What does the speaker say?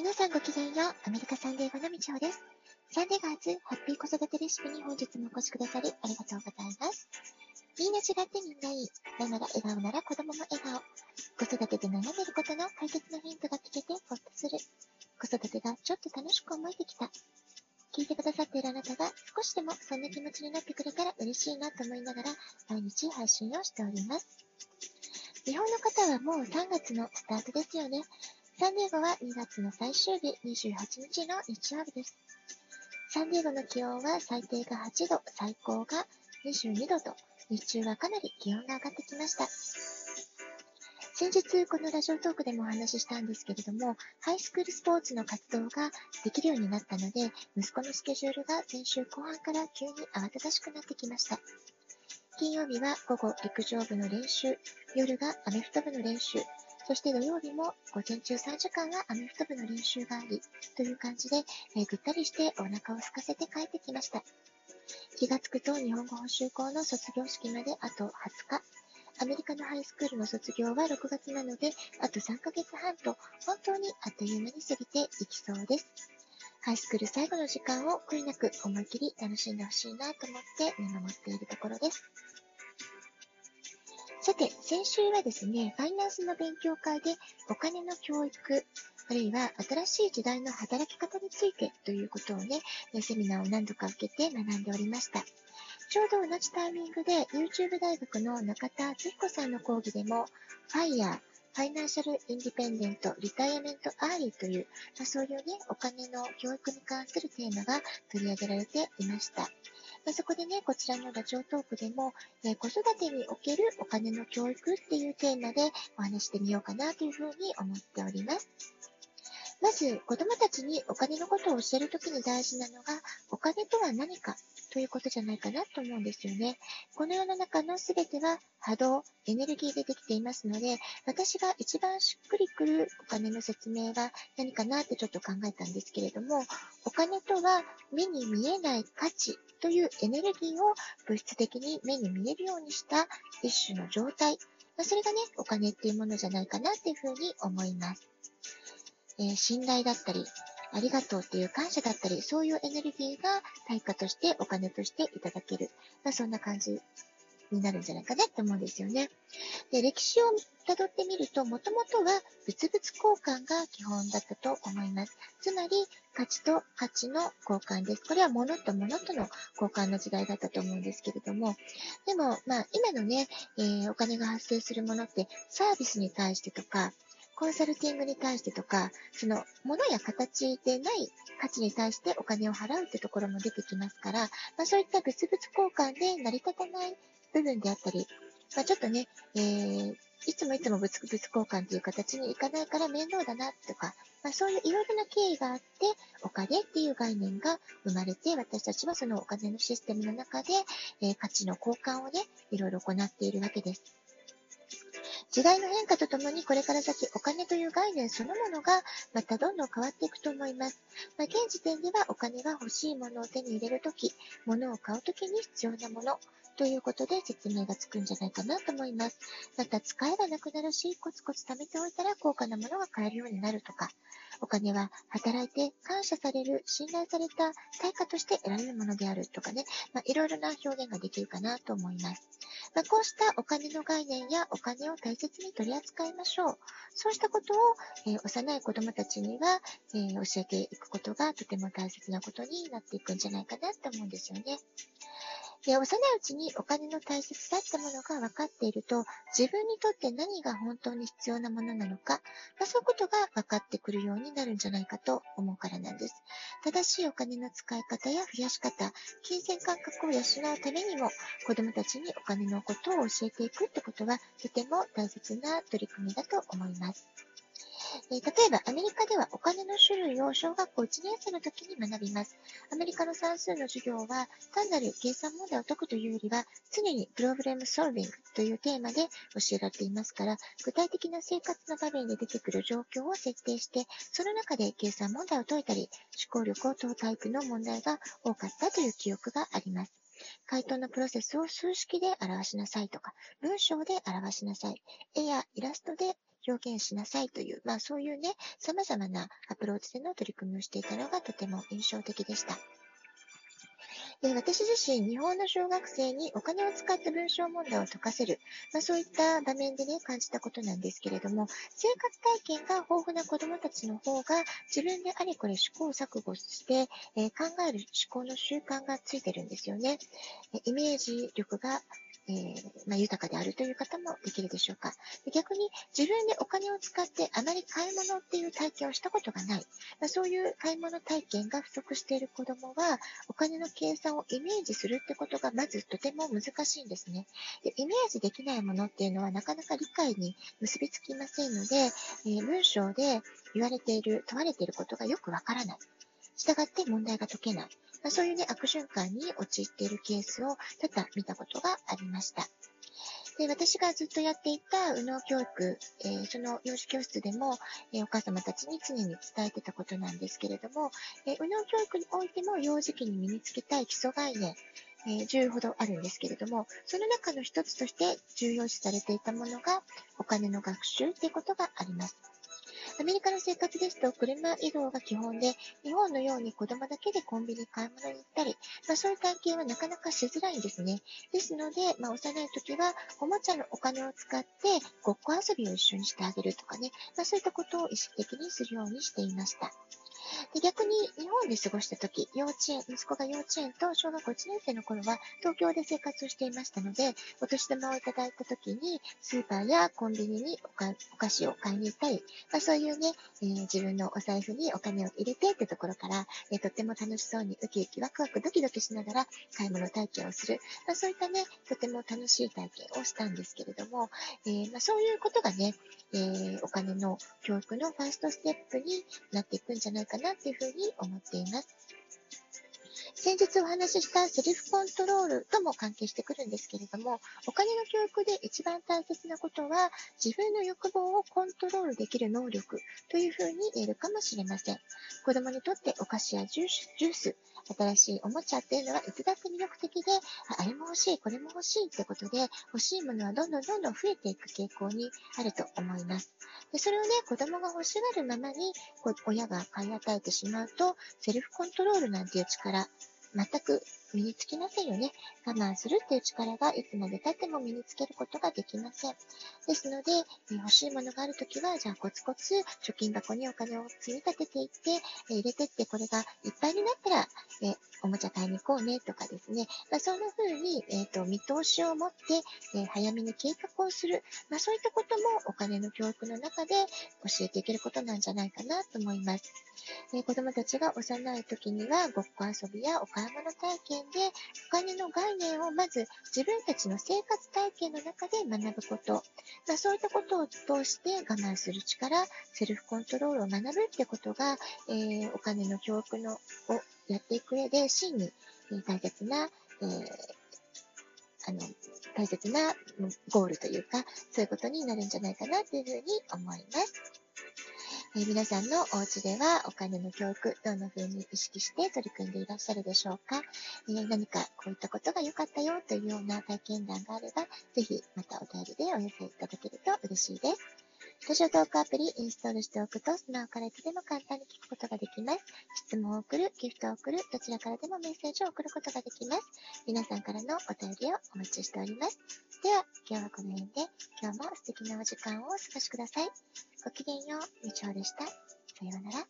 皆さんごきげんよう。アメリカサンデーゴのみちほです。サンデーガーズハッピー子育てレシピに本日もお越しくださりありがとうございます。みんな違ってみんないい。ママが笑顔なら子供も笑顔。子育てで悩んでることの解決のヒントが聞けてほっとする。子育てがちょっと楽しく思えてきた。聞いてくださっているあなたが少しでもそんな気持ちになってくれたら嬉しいなと思いながら毎日配信をしております。日本の方はもう3月のスタートですよね。サンディエゴは2月の最終日28日の日曜日です。サンディエゴの気温は最低が8度、最高が22度と、日中はかなり気温が上がってきました。先日、このラジオトークでもお話ししたんですけれども、ハイスクールスポーツの活動ができるようになったので、息子のスケジュールが先週後半から急に慌ただしくなってきました。金曜日は午後陸上部の練習、夜がアメフト部の練習、そして土曜日も午前中3時間はアメフト部の練習があり、という感じで、えー、ぐったりしてお腹を空かせて帰ってきました。気がつくと日本語補習校の卒業式まであと20日。アメリカのハイスクールの卒業は6月なので、あと3ヶ月半と、本当にあっという間に過ぎていきそうです。ハイスクール最後の時間を悔いなく思い切り楽しんでほしいなと思って見守っているところです。さて、先週はですね、ファイナンスの勉強会でお金の教育、あるいは新しい時代の働き方についてということをね、セミナーを何度か受けて学んでおりました。ちょうど同じタイミングで YouTube 大学の中田敦彦さんの講義でも FIRE、 Financial Independent、Retirement Early という、まあ、そういうね、お金の教育に関するテーマが取り上げられていました。まあ、そこでね、こちらのラジオトークでも、えー、子育てにおけるお金の教育っていうテーマでお話してみようかなというふうに思っております。まず、子供たちにお金のことを教えるときに大事なのが、お金とは何かということじゃないかなと思うんですよね。この世の中のすべては波動、エネルギーでできていますので、私が一番しっくりくるお金の説明は何かなってちょっと考えたんですけれども、お金とは目に見えない価値というエネルギーを物質的に目に見えるようにした一種の状態ま。それがね、お金っていうものじゃないかなっていうふうに思います。え、信頼だったり、ありがとうっていう感謝だったり、そういうエネルギーが対価としてお金としていただける。まあ、そんな感じになるんじゃないかなって思うんですよね。で、歴史を辿ってみると、もともとは物々交換が基本だったと思います。つまり、価値と価値の交換です。これは物と物との交換の時代だったと思うんですけれども、でも、まあ、今のね、えー、お金が発生するものってサービスに対してとか、コンサルティングに対してとか、その物や形でない価値に対してお金を払うってところも出てきますから、まあ、そういった物々交換で成り立たない部分であったり、まあ、ちょっとね、えー、いつもいつも物々交換っていう形にいかないから面倒だなとか、まあ、そういういろいろな経緯があって、お金っていう概念が生まれて、私たちはそのお金のシステムの中で、えー、価値の交換をね、いろいろ行っているわけです。時代の変化とともにこれから先お金という概念そのものがまたどんどん変わっていくと思います。まあ、現時点ではお金が欲しいものを手に入れるとき、物を買うときに必要なものということで説明がつくんじゃないかなと思います。また使えばなくなるし、コツコツ貯めておいたら高価なものが買えるようになるとか、お金は働いて感謝される、信頼された対価として得られるものであるとかね、まあ、いろいろな表現ができるかなと思います。まあ、こうしたお金の概念やお金を大切に取り扱いましょう。そうしたことを、えー、幼い子供たちには、えー、教えていくことがとても大切なことになっていくんじゃないかなと思うんですよね。で幼いうちにお金の大切さってものが分かっていると、自分にとって何が本当に必要なものなのか、まあ、そういうことが分かってくるようになるんじゃないかと思うからなんです。正しいお金の使い方や増やし方、金銭感覚を養うためにも、子供たちにお金のことを教えていくってことは、とても大切な取り組みだと思います。えー、例えば、アメリカではお金の種類を小学校1年生の時に学びます。アメリカの算数の授業は、単なる計算問題を解くというよりは、常にプロブレムソルビングというテーマで教えられていますから、具体的な生活の場面で出てくる状況を設定して、その中で計算問題を解いたり、思考力を問うタイプの問題が多かったという記憶があります。回答のプロセスを数式で表しなさいとか、文章で表しなさい、絵やイラストで表現しなさいという、まあそういうね、様々なアプローチでの取り組みをしていたのがとても印象的でした。で私自身、日本の小学生にお金を使った文章問題を解かせる、まあ、そういった場面でね、感じたことなんですけれども、生活体験が豊富な子供たちの方が、自分であれこれ試行錯誤して、えー、考える思考の習慣がついてるんですよね。イメージ力がえー、まあ、豊かであるという方もできるでしょうか。逆に自分でお金を使ってあまり買い物っていう体験をしたことがない、まあ、そういう買い物体験が不足している子どもは、お金の計算をイメージするってことがまずとても難しいんですね。でイメージできないものっていうのはなかなか理解に結びつきませんので、えー、文章で言われている、問われていることがよくわからない。従って問題が解けない。まあ、そういうね、悪循環に陥っているケースを多々見たことがありました。で私がずっとやっていた右脳教育、えー、その幼児教室でも、えー、お母様たちに常に伝えてたことなんですけれども、えー、右脳教育においても幼児期に身につけたい基礎概念、え10ほどあるんですけれども、その中の一つとして重要視されていたものがお金の学習ということがあります。アメリカの生活ですと車移動が基本で、日本のように子供だけでコンビニ買い物に行ったり、まあ、そういう体験はなかなかしづらいんですね。ですので、まあ、幼い時はおもちゃのお金を使ってごっこ遊びを一緒にしてあげるとかね、まあ、そういったことを意識的にするようにしていました。で逆に日本で過ごした時、幼稚園、息子が幼稚園と小学校1年生の頃は東京で生活をしていましたので、お年玉をいただいた時にスーパーやコンビニにお菓子を買いに行ったり、まあ、そういうね、えー、自分のお財布にお金を入れてってところから、えー、とっても楽しそうにウキウキワクワクドキドキしながら買い物体験をする、まあ、そういったね、とても楽しい体験をしたんですけれども、えー、まあ、そういうことがね、え、お金の教育のファーストステップになっていくんじゃないかななっていうふうに思っています。先日お話ししたセルフコントロールとも関係してくるんですけれども、お金の教育で一番大切なことは、自分の欲望をコントロールできる能力というふうに言えるかもしれません。子供にとってお菓子やジュース、新しいおもちゃっていうのはいつだって魅力的で、あれも欲しい、これも欲しいってことで、欲しいものはどんどんどんどん増えていく傾向にあると思います。でそれをね、子供が欲しがるままに親が買い与えてしまうと、セルフコントロールなんていう力、全く身につきませんよね。我慢するっていう力がいつまで経っても身につけることができません。ですので、え欲しいものがあるときは、じゃあコツコツ貯金箱にお金を積み立てていって、え入れてって、これがいっぱいになったら、えおもちゃ買いに行こうねとかですね、まあ、そんな風に、えーと、見通しを持って、え早めに計画をする、まあ、そういったこともお金の教育の中で教えていけることなんじゃないかなと思います。え子供たちが幼い時にはごっこ遊びやお買い物体験でお金の概念をまず自分たちの生活体験の中で学ぶこと、まあ、そういったことを通して我慢する力、セルフコントロールを学ぶってことが、えー、お金の教育のをやっていく上で真に大切な、えー、あの大切なゴールというか、そういうことになるんじゃないかなというふうに思います。え、皆さんのお家ではお金の教育、どんな風に意識して取り組んでいらっしゃるでしょうか、え、何かこういったことが良かったよというような体験談があれば、ぜひまたお便りでお寄せいただけると嬉しいです。ラジオトークアプリインストールしておくと、スマホからいつでも簡単に聞くことができます。質問を送る、ギフトを送る、どちらからでもメッセージを送ることができます。皆さんからのお便りをお待ちしております。では、今日はこの辺で、今日も素敵なお時間をお過ごしください。ごきげんよう、みちょうでした。さようなら。